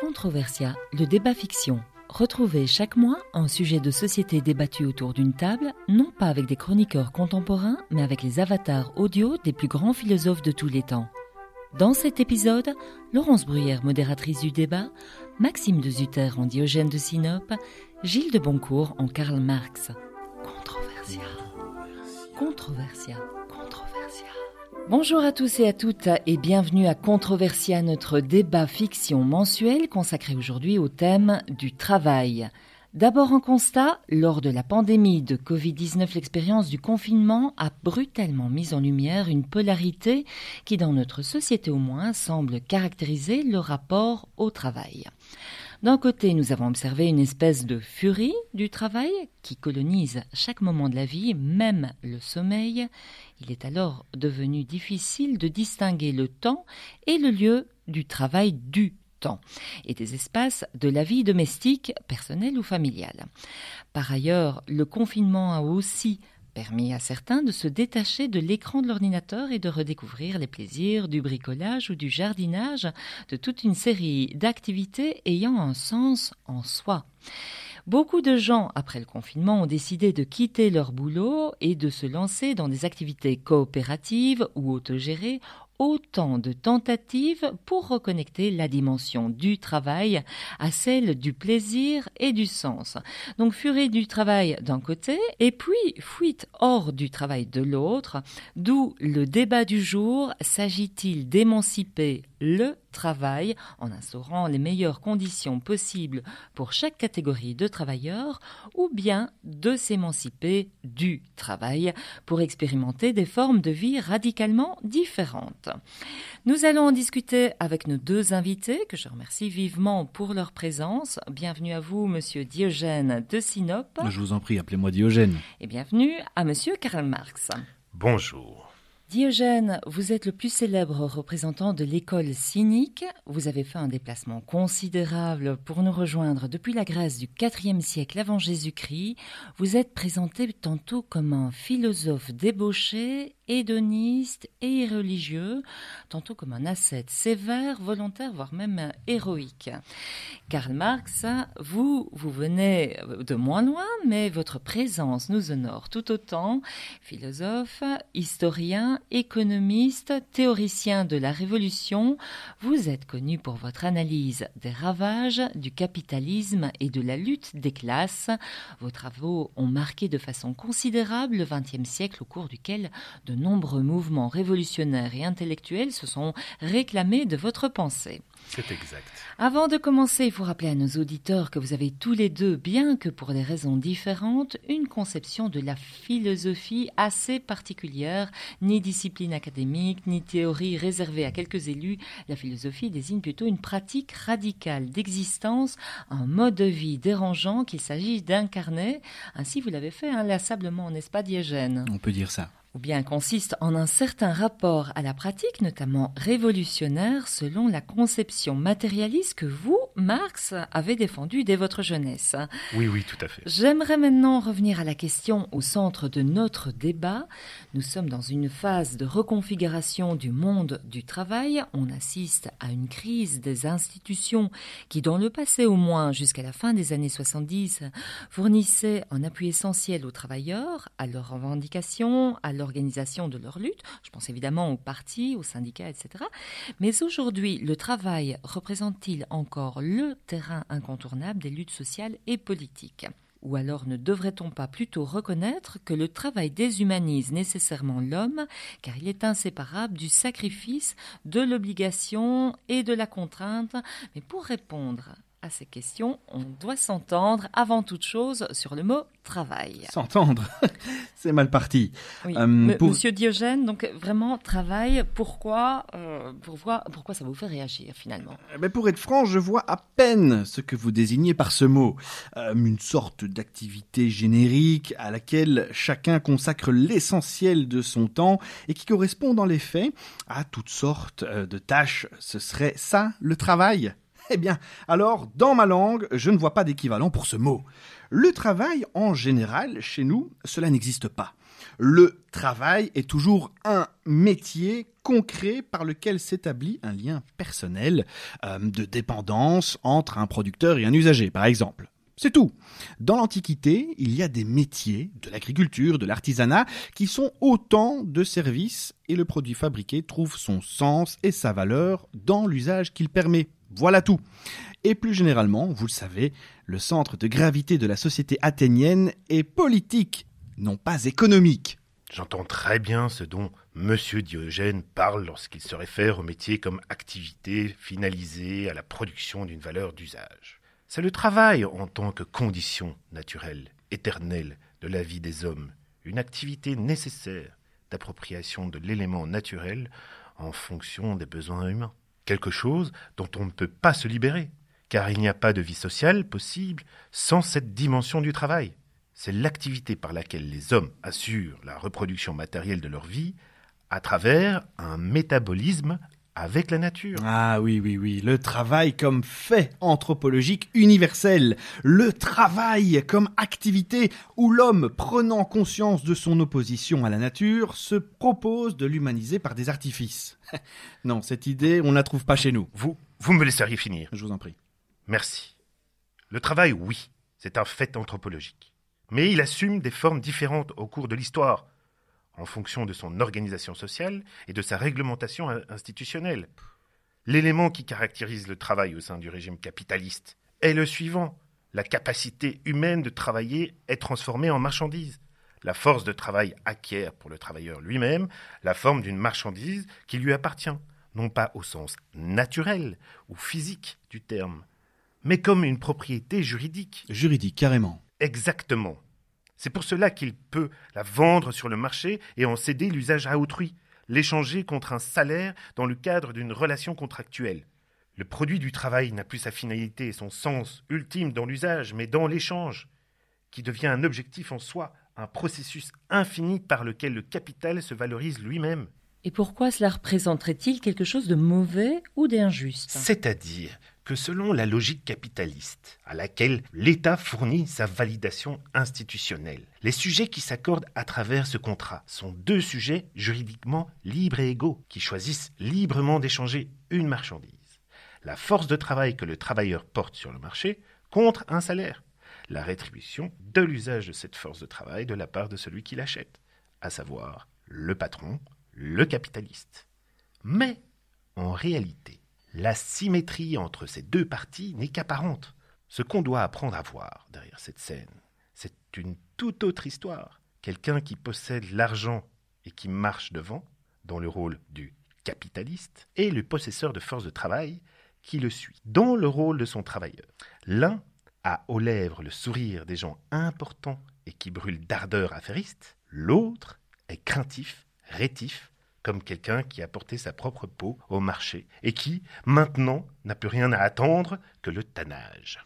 Controversia, le débat fiction. Retrouvez chaque mois un sujet de société débattu autour d'une table, non pas avec des chroniqueurs contemporains, mais avec les avatars audio des plus grands philosophes de tous les temps. Dans cet épisode, Laurence Bruyère, modératrice du débat, Maxime de Zutter en Diogène de Sinope, Gilles de Boncourt en Karl Marx. Controversia. Controversia. Bonjour à tous et à toutes et bienvenue à Controversia, notre débat fiction mensuel consacré aujourd'hui au thème du travail. D'abord un constat, lors de la pandémie de Covid-19, l'expérience du confinement a brutalement mis en lumière une polarité qui, dans notre société au moins, semble caractériser le rapport au travail. D'un côté, nous avons observé une espèce de furie du travail qui colonise chaque moment de la vie, même le sommeil. Il est alors devenu difficile de distinguer le temps et le lieu du travail du temps et des espaces de la vie domestique, personnelle ou familiale. Par ailleurs, le confinement a aussi permis à certains de se détacher de l'écran de l'ordinateur et de redécouvrir les plaisirs du bricolage ou du jardinage, de toute une série d'activités ayant un sens en soi. Beaucoup de gens, après le confinement, ont décidé de quitter leur boulot et de se lancer dans des activités coopératives ou autogérées autant de tentatives pour reconnecter la dimension du travail à celle du plaisir et du sens. Donc furie du travail d'un côté et puis fuite hors du travail de l'autre, d'où le débat du jour, s'agit-il d'émanciper le travail en instaurant les meilleures conditions possibles pour chaque catégorie de travailleurs ou bien de s'émanciper du travail pour expérimenter des formes de vie radicalement différentes. Nous allons en discuter avec nos deux invités que je remercie vivement pour leur présence. Bienvenue à vous, monsieur Diogène de Sinope. Je vous en prie, appelez-moi Diogène. Et bienvenue à monsieur Karl Marx. Bonjour. Diogène, vous êtes le plus célèbre représentant de l'école cynique. Vous avez fait un déplacement considérable pour nous rejoindre depuis la Grèce du IVe siècle avant Jésus-Christ. Vous êtes présenté tantôt comme un philosophe débauché, hédoniste et irreligieux, tantôt comme un ascète sévère, volontaire, voire même héroïque. Karl Marx, vous, vous venez de moins loin, mais votre présence nous honore tout autant. Philosophe, historien, économiste, théoricien de la Révolution, vous êtes connu pour votre analyse des ravages du capitalisme et de la lutte des classes. Vos travaux ont marqué de façon considérable le XXe siècle au cours duquel de nombreux mouvements révolutionnaires et intellectuels se sont réclamés de votre pensée. C'est exact. Avant de commencer, il faut rappeler à nos auditeurs que vous avez tous les deux, bien que pour des raisons différentes, une conception de la philosophie assez particulière, ni discipline académique, ni théorie réservée à quelques élus. La philosophie désigne plutôt une pratique radicale d'existence, un mode de vie dérangeant qu'il s'agit d'incarner. Ainsi, vous l'avez fait inlassablement, n'est-ce pas, Diégène? On peut dire ça ou bien consiste en un certain rapport à la pratique, notamment révolutionnaire, selon la conception matérialiste que vous, Marx, avez défendue dès votre jeunesse. Oui, oui, tout à fait. J'aimerais maintenant revenir à la question au centre de notre débat. Nous sommes dans une phase de reconfiguration du monde du travail. On assiste à une crise des institutions qui, dans le passé au moins jusqu'à la fin des années 70, fournissaient un appui essentiel aux travailleurs, à leurs revendications, à l'organisation de leur lutte. Je pense évidemment aux partis, aux syndicats, etc. Mais aujourd'hui, le travail représente-t-il encore le terrain incontournable des luttes sociales et politiques? Ou alors ne devrait-on pas plutôt reconnaître que le travail déshumanise nécessairement l'homme, car il est inséparable du sacrifice, de l'obligation et de la contrainte? Mais pour répondre à ces questions, on doit s'entendre avant toute chose sur le mot travail. S'entendre C'est mal parti. Oui. Euh, pour... Monsieur Diogène, donc vraiment travail, pourquoi, euh, pourquoi ça vous fait réagir finalement? Mais Pour être franc, je vois à peine ce que vous désignez par ce mot. Euh, une sorte d'activité générique à laquelle chacun consacre l'essentiel de son temps et qui correspond dans les faits à toutes sortes de tâches. Ce serait ça le travail? Eh bien, alors, dans ma langue, je ne vois pas d'équivalent pour ce mot. Le travail, en général, chez nous, cela n'existe pas. Le travail est toujours un métier concret par lequel s'établit un lien personnel euh, de dépendance entre un producteur et un usager, par exemple. C'est tout. Dans l'Antiquité, il y a des métiers, de l'agriculture, de l'artisanat, qui sont autant de services et le produit fabriqué trouve son sens et sa valeur dans l'usage qu'il permet. Voilà tout. Et plus généralement, vous le savez, le centre de gravité de la société athénienne est politique, non pas économique. J'entends très bien ce dont M. Diogène parle lorsqu'il se réfère au métier comme activité finalisée à la production d'une valeur d'usage. C'est le travail en tant que condition naturelle, éternelle de la vie des hommes, une activité nécessaire d'appropriation de l'élément naturel en fonction des besoins humains. Quelque chose dont on ne peut pas se libérer, car il n'y a pas de vie sociale possible sans cette dimension du travail. C'est l'activité par laquelle les hommes assurent la reproduction matérielle de leur vie à travers un métabolisme avec la nature. Ah oui, oui, oui, le travail comme fait anthropologique universel, le travail comme activité où l'homme, prenant conscience de son opposition à la nature, se propose de l'humaniser par des artifices. non, cette idée, on ne la trouve pas chez nous. Vous, vous me laisseriez finir. Je vous en prie. Merci. Le travail, oui, c'est un fait anthropologique. Mais il assume des formes différentes au cours de l'histoire en fonction de son organisation sociale et de sa réglementation institutionnelle. L'élément qui caractérise le travail au sein du régime capitaliste est le suivant. La capacité humaine de travailler est transformée en marchandise. La force de travail acquiert pour le travailleur lui-même la forme d'une marchandise qui lui appartient, non pas au sens naturel ou physique du terme, mais comme une propriété juridique. Juridique, carrément. Exactement. C'est pour cela qu'il peut la vendre sur le marché et en céder l'usage à autrui, l'échanger contre un salaire dans le cadre d'une relation contractuelle. Le produit du travail n'a plus sa finalité et son sens ultime dans l'usage, mais dans l'échange, qui devient un objectif en soi, un processus infini par lequel le capital se valorise lui-même. Et pourquoi cela représenterait-il quelque chose de mauvais ou d'injuste? C'est-à-dire que selon la logique capitaliste, à laquelle l'État fournit sa validation institutionnelle, les sujets qui s'accordent à travers ce contrat sont deux sujets juridiquement libres et égaux, qui choisissent librement d'échanger une marchandise, la force de travail que le travailleur porte sur le marché, contre un salaire, la rétribution de l'usage de cette force de travail de la part de celui qui l'achète, à savoir le patron, le capitaliste. Mais, en réalité, la symétrie entre ces deux parties n'est qu'apparente. Ce qu'on doit apprendre à voir derrière cette scène, c'est une toute autre histoire. Quelqu'un qui possède l'argent et qui marche devant, dans le rôle du capitaliste, et le possesseur de force de travail qui le suit, dans le rôle de son travailleur. L'un a aux lèvres le sourire des gens importants et qui brûlent d'ardeur affairiste, l'autre est craintif, rétif, comme quelqu'un qui a porté sa propre peau au marché et qui, maintenant, n'a plus rien à attendre que le tannage.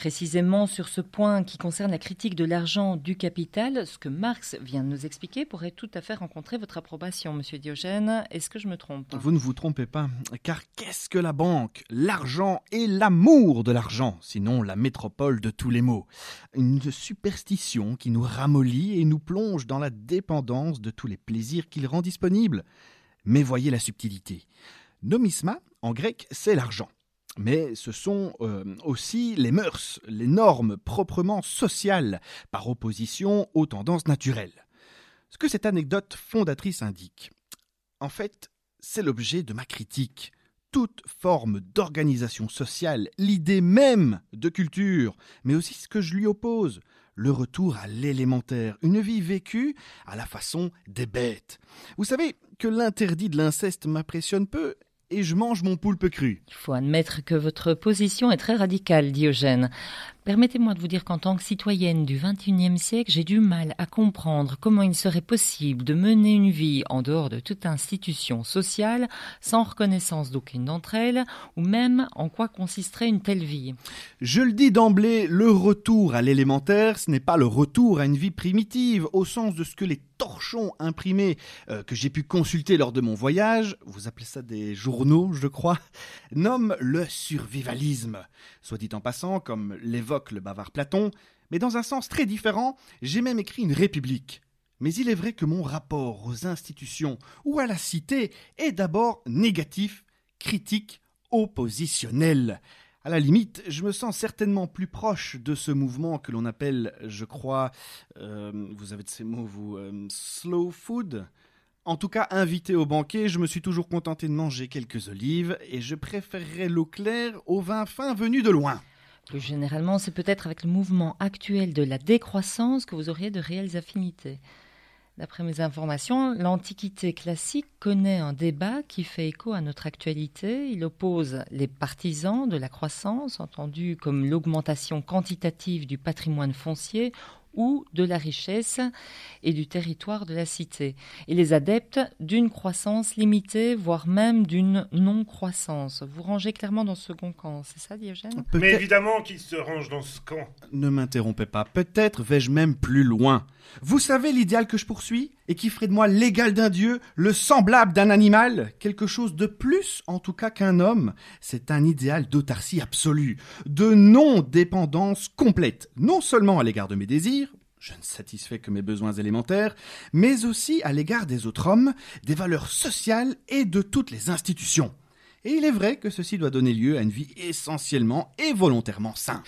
Précisément sur ce point qui concerne la critique de l'argent du capital, ce que Marx vient de nous expliquer pourrait tout à fait rencontrer votre approbation, monsieur Diogène. Est-ce que je me trompe? Vous ne vous trompez pas, car qu'est-ce que la banque? L'argent et l'amour de l'argent, sinon la métropole de tous les maux. Une superstition qui nous ramollit et nous plonge dans la dépendance de tous les plaisirs qu'il rend disponibles. Mais voyez la subtilité. Nomisma, en grec, c'est l'argent mais ce sont euh, aussi les mœurs, les normes proprement sociales, par opposition aux tendances naturelles. Ce que cette anecdote fondatrice indique, en fait, c'est l'objet de ma critique. Toute forme d'organisation sociale, l'idée même de culture, mais aussi ce que je lui oppose, le retour à l'élémentaire, une vie vécue à la façon des bêtes. Vous savez que l'interdit de l'inceste m'impressionne peu, et je mange mon poulpe cru. Il faut admettre que votre position est très radicale, Diogène. Permettez-moi de vous dire qu'en tant que citoyenne du XXIe siècle, j'ai du mal à comprendre comment il serait possible de mener une vie en dehors de toute institution sociale, sans reconnaissance d'aucune d'entre elles, ou même en quoi consisterait une telle vie. Je le dis d'emblée, le retour à l'élémentaire, ce n'est pas le retour à une vie primitive, au sens de ce que les torchons imprimés euh, que j'ai pu consulter lors de mon voyage, vous appelez ça des journaux, je crois, nomment le survivalisme. Soit dit en passant, comme l'évoque le bavard Platon, mais dans un sens très différent, j'ai même écrit une république. Mais il est vrai que mon rapport aux institutions ou à la cité est d'abord négatif, critique, oppositionnel. À la limite, je me sens certainement plus proche de ce mouvement que l'on appelle, je crois, euh, vous avez de ces mots, vous, euh, slow food. En tout cas, invité au banquet, je me suis toujours contenté de manger quelques olives et je préférerais l'eau claire au vin fin venu de loin. Plus généralement, c'est peut-être avec le mouvement actuel de la décroissance que vous auriez de réelles affinités. D'après mes informations, l'Antiquité classique connaît un débat qui fait écho à notre actualité. Il oppose les partisans de la croissance, entendus comme l'augmentation quantitative du patrimoine foncier, ou de la richesse et du territoire de la cité, et les adeptes d'une croissance limitée, voire même d'une non-croissance. Vous rangez clairement dans ce second camp, c'est ça, Diogène? Mais évidemment qu'il se range dans ce camp. Ne m'interrompez pas, peut-être vais-je même plus loin. Vous savez l'idéal que je poursuis et qui ferait de moi l'égal d'un dieu, le semblable d'un animal, quelque chose de plus en tout cas qu'un homme. C'est un idéal d'autarcie absolue, de non-dépendance complète, non seulement à l'égard de mes désirs, je ne satisfais que mes besoins élémentaires, mais aussi à l'égard des autres hommes, des valeurs sociales et de toutes les institutions. Et il est vrai que ceci doit donner lieu à une vie essentiellement et volontairement sainte.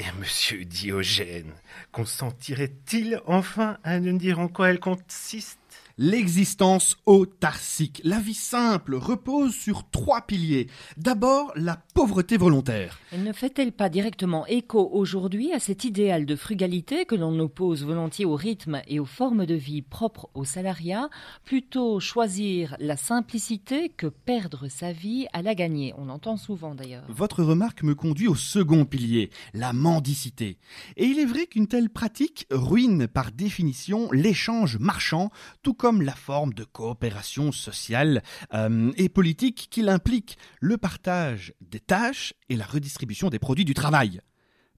Et monsieur Diogène, consentirait-il enfin à nous dire en quoi elle consiste? L'existence autarcique, la vie simple, repose sur trois piliers. D'abord, la pauvreté volontaire. Ne fait-elle pas directement écho aujourd'hui à cet idéal de frugalité que l'on oppose volontiers au rythme et aux formes de vie propres au salariat, plutôt choisir la simplicité que perdre sa vie à la gagner? On entend souvent d'ailleurs. Votre remarque me conduit au second pilier, la mendicité. Et il est vrai qu'une telle pratique ruine par définition l'échange marchand, tout comme comme la forme de coopération sociale euh, et politique qu'il implique, le partage des tâches et la redistribution des produits du travail.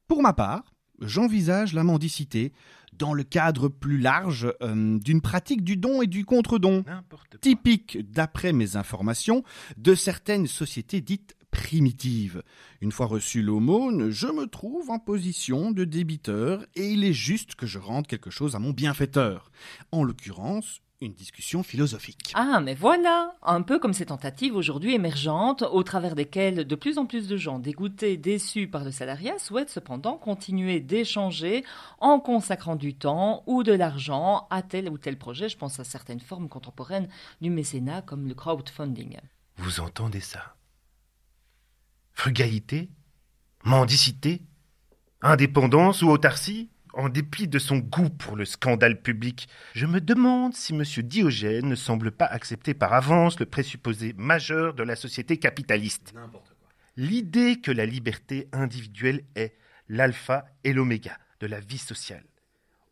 Pour ma part, j'envisage la mendicité dans le cadre plus large euh, d'une pratique du don et du contre-don, typique, d'après mes informations, de certaines sociétés dites primitives. Une fois reçu l'aumône, je me trouve en position de débiteur et il est juste que je rende quelque chose à mon bienfaiteur. En l'occurrence, une discussion philosophique. Ah, mais voilà Un peu comme ces tentatives aujourd'hui émergentes, au travers desquelles de plus en plus de gens dégoûtés, déçus par le salariat, souhaitent cependant continuer d'échanger en consacrant du temps ou de l'argent à tel ou tel projet. Je pense à certaines formes contemporaines du mécénat comme le crowdfunding. Vous entendez ça? Frugalité? Mendicité? Indépendance ou autarcie? En dépit de son goût pour le scandale public, je me demande si M. Diogène ne semble pas accepter par avance le présupposé majeur de la société capitaliste. L'idée que la liberté individuelle est l'alpha et l'oméga de la vie sociale.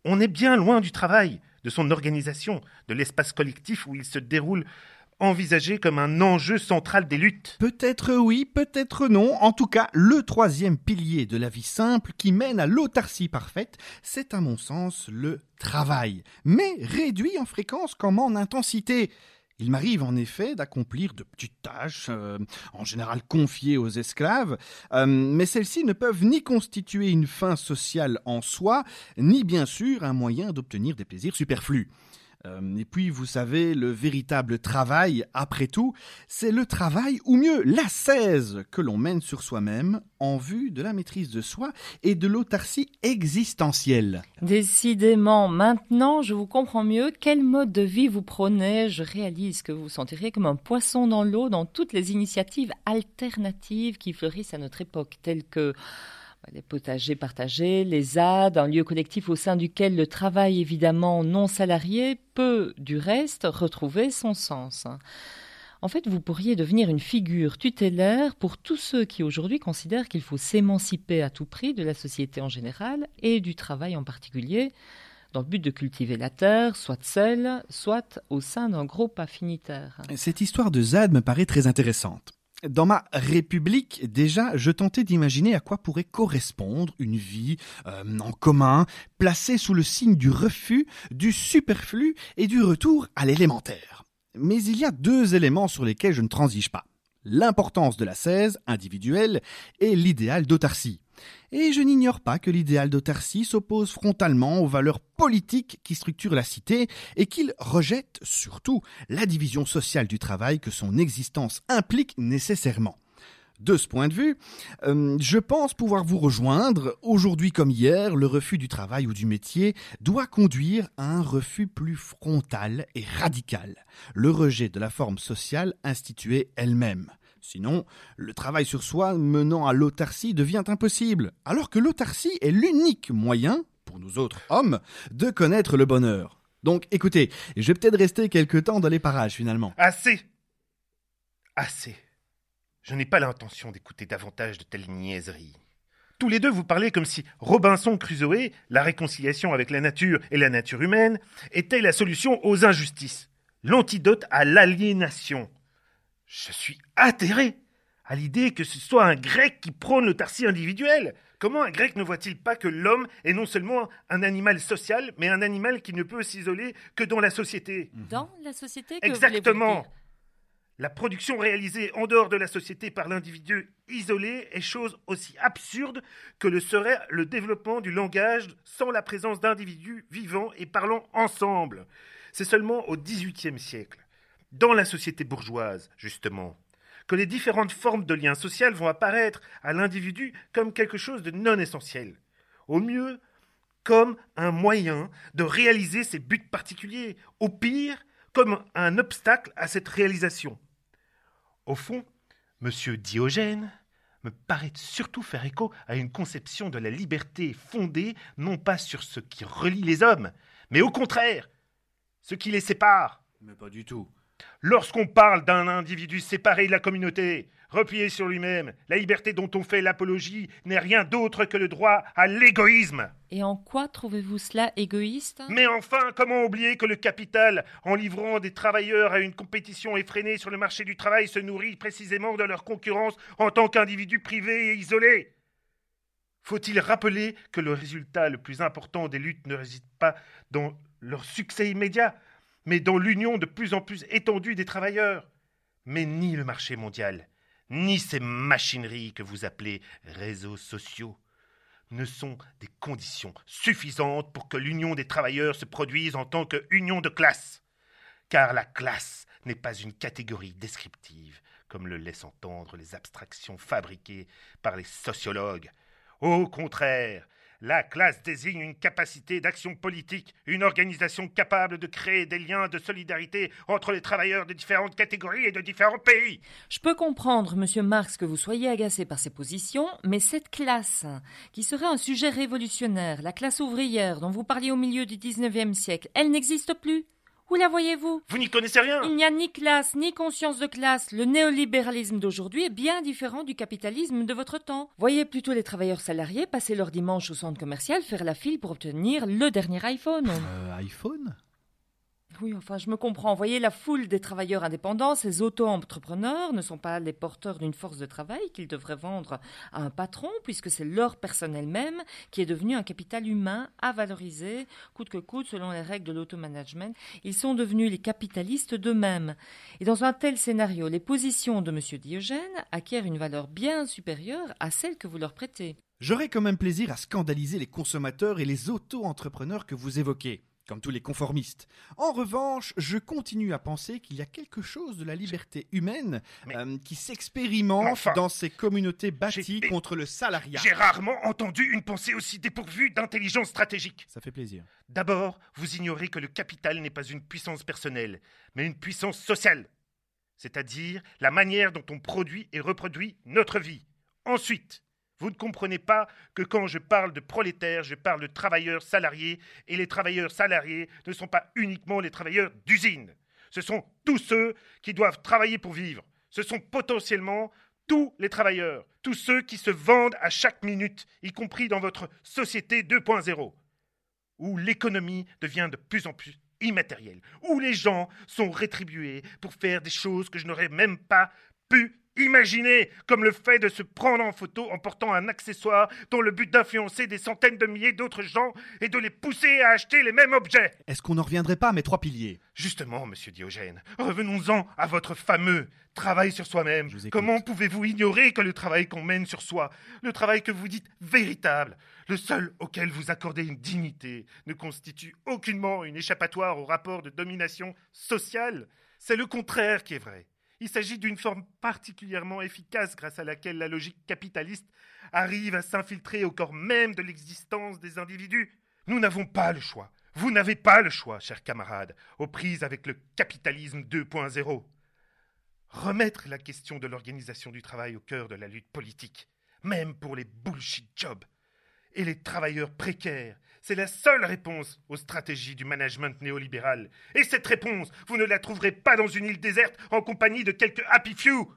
On est bien loin du travail, de son organisation, de l'espace collectif où il se déroule envisagé comme un enjeu central des luttes Peut-être oui, peut-être non. En tout cas, le troisième pilier de la vie simple qui mène à l'autarcie parfaite, c'est à mon sens le travail, mais réduit en fréquence comme en intensité. Il m'arrive en effet d'accomplir de petites tâches, euh, en général confiées aux esclaves, euh, mais celles-ci ne peuvent ni constituer une fin sociale en soi, ni bien sûr un moyen d'obtenir des plaisirs superflus. Euh, et puis, vous savez, le véritable travail, après tout, c'est le travail, ou mieux, l'ascèse que l'on mène sur soi-même en vue de la maîtrise de soi et de l'autarcie existentielle. Décidément, maintenant, je vous comprends mieux. Quel mode de vie vous prenez Je réalise que vous vous sentirez comme un poisson dans l'eau dans toutes les initiatives alternatives qui fleurissent à notre époque, telles que les potagers partagés, les ZAD, un lieu collectif au sein duquel le travail évidemment non salarié peut, du reste, retrouver son sens. En fait, vous pourriez devenir une figure tutélaire pour tous ceux qui aujourd'hui considèrent qu'il faut s'émanciper à tout prix de la société en général et du travail en particulier, dans le but de cultiver la terre, soit seul, soit au sein d'un groupe affinitaire. Cette histoire de ZAD me paraît très intéressante. Dans ma République, déjà, je tentais d'imaginer à quoi pourrait correspondre une vie euh, en commun, placée sous le signe du refus, du superflu et du retour à l'élémentaire. Mais il y a deux éléments sur lesquels je ne transige pas. L'importance de la 16 individuelle et l'idéal d'autarcie. Et je n'ignore pas que l'idéal d'autarcie s'oppose frontalement aux valeurs politiques qui structurent la cité et qu'il rejette surtout la division sociale du travail que son existence implique nécessairement. De ce point de vue, euh, je pense pouvoir vous rejoindre. Aujourd'hui comme hier, le refus du travail ou du métier doit conduire à un refus plus frontal et radical, le rejet de la forme sociale instituée elle-même. Sinon, le travail sur soi menant à l'autarcie devient impossible, alors que l'autarcie est l'unique moyen, pour nous autres hommes, de connaître le bonheur. Donc écoutez, je vais peut-être rester quelque temps dans les parages finalement. Assez Assez. Je n'ai pas l'intention d'écouter davantage de telles niaiseries. Tous les deux vous parlez comme si Robinson Crusoe, la réconciliation avec la nature et la nature humaine, était la solution aux injustices, l'antidote à l'aliénation. Je suis atterré à l'idée que ce soit un grec qui prône l'autarcie individuelle. Comment un grec ne voit-il pas que l'homme est non seulement un animal social, mais un animal qui ne peut s'isoler que dans la société? Dans la société que Exactement La production réalisée en dehors de la société par l'individu isolé est chose aussi absurde que le serait le développement du langage sans la présence d'individus vivant et parlant ensemble. C'est seulement au XVIIIe siècle, dans la société bourgeoise, justement, que les différentes formes de lien social vont apparaître à l'individu comme quelque chose de non essentiel. Au mieux, comme un moyen de réaliser ses buts particuliers, au pire, comme un obstacle à cette réalisation. Au fond, M. Diogène me paraît surtout faire écho à une conception de la liberté fondée non pas sur ce qui relie les hommes, mais au contraire, ce qui les sépare. Mais pas du tout. Lorsqu'on parle d'un individu séparé de la communauté, replié sur lui-même, la liberté dont on fait l'apologie n'est rien d'autre que le droit à l'égoïsme. Et en quoi trouvez-vous cela égoïste? Mais enfin, comment oublier que le capital, en livrant des travailleurs à une compétition effrénée sur le marché du travail, se nourrit précisément de leur concurrence en tant qu'individu privé et isolé? Faut-il rappeler que le résultat le plus important des luttes ne réside pas dans leur succès immédiat, mais dans l'union de plus en plus étendue des travailleurs Mais ni le marché mondial, ni ces machineries que vous appelez réseaux sociaux ne sont des conditions suffisantes pour que l'union des travailleurs se produise en tant qu'union de classe. Car la classe n'est pas une catégorie descriptive, comme le laissent entendre les abstractions fabriquées par les sociologues. Au contraire, la classe désigne une capacité d'action politique, une organisation capable de créer des liens de solidarité entre les travailleurs de différentes catégories et de différents pays. Je peux comprendre, monsieur Marx, que vous soyez agacé par ces positions, mais cette classe, qui serait un sujet révolutionnaire, la classe ouvrière dont vous parliez au milieu du XIXe siècle, elle n'existe plus. Où la voyez-vous? Vous n'y connaissez rien Il n'y a ni classe, ni conscience de classe. Le néolibéralisme d'aujourd'hui est bien différent du capitalisme de votre temps. Voyez plutôt les travailleurs salariés passer leur dimanche au centre commercial faire la file pour obtenir le dernier iPhone. Euh, iPhone? Oui, enfin, je me comprends. Voyez, la foule des travailleurs indépendants, ces auto-entrepreneurs, ne sont pas les porteurs d'une force de travail qu'ils devraient vendre à un patron, puisque c'est leur personnel même qui est devenu un capital humain à valoriser, coûte que coûte, selon les règles de l'automanagement. Ils sont devenus les capitalistes d'eux-mêmes. Et dans un tel scénario, les positions de M. Diogène acquièrent une valeur bien supérieure à celle que vous leur prêtez. J'aurais quand même plaisir à scandaliser les consommateurs et les auto-entrepreneurs que vous évoquez, comme tous les conformistes. En revanche, je continue à penser qu'il y a quelque chose de la liberté humaine euh, qui s'expérimente Enfin, dans ces communautés bâties contre le salariat. J'ai rarement entendu une pensée aussi dépourvue d'intelligence stratégique. Ça fait plaisir. D'abord, vous ignorez que le capital n'est pas une puissance personnelle, mais une puissance sociale, c'est-à-dire la manière dont on produit et reproduit notre vie. Ensuite, vous ne comprenez pas que quand je parle de prolétaires, je parle de travailleurs salariés, et les travailleurs salariés ne sont pas uniquement les travailleurs d'usine. Ce sont tous ceux qui doivent travailler pour vivre. Ce sont potentiellement tous les travailleurs, tous ceux qui se vendent à chaque minute, y compris dans votre société 2.0 où l'économie devient de plus en plus immatérielle, où les gens sont rétribués pour faire des choses que je n'aurais même pas pu Imaginez comme le fait de se prendre en photo en portant un accessoire dont le but d'influencer des centaines de milliers d'autres gens et de les pousser à acheter les mêmes objets. Est-ce qu'on n'en reviendrait pas à mes trois piliers? Justement, monsieur Diogène, revenons-en à votre fameux travail sur soi-même. Comment pouvez-vous ignorer que le travail qu'on mène sur soi, le travail que vous dites véritable, le seul auquel vous accordez une dignité, ne constitue aucunement une échappatoire au rapport de domination sociale? C'est le contraire qui est vrai. Il s'agit d'une forme particulièrement efficace grâce à laquelle la logique capitaliste arrive à s'infiltrer au corps même de l'existence des individus. Nous n'avons pas le choix. Vous n'avez pas le choix, chers camarades, aux prises avec le capitalisme 2.0. Remettre la question de l'organisation du travail au cœur de la lutte politique, même pour les bullshit jobs et les travailleurs précaires, c'est la seule réponse aux stratégies du management néolibéral. Et cette réponse, vous ne la trouverez pas dans une île déserte en compagnie de quelques happy few.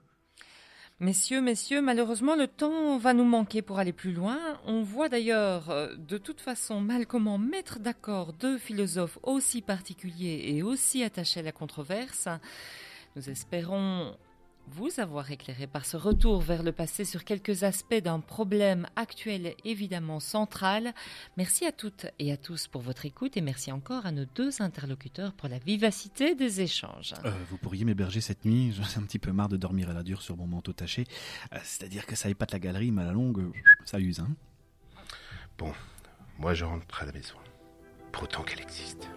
Messieurs, messieurs, malheureusement, le temps va nous manquer pour aller plus loin. On voit d'ailleurs euh, de toute façon mal comment mettre d'accord deux philosophes aussi particuliers et aussi attachés à la controverse. Nous espérons vous avoir éclairé par ce retour vers le passé sur quelques aspects d'un problème actuel évidemment central. Merci à toutes et à tous pour votre écoute et merci encore à nos deux interlocuteurs pour la vivacité des échanges. Euh, Vous pourriez m'héberger cette nuit J'en ai un petit peu marre de dormir à la dure sur mon manteau taché. Euh, C'est-à-dire que ça épate la galerie, mais à la longue, euh, ça use, hein Bon, moi je rentre à la maison, pour autant qu'elle existe.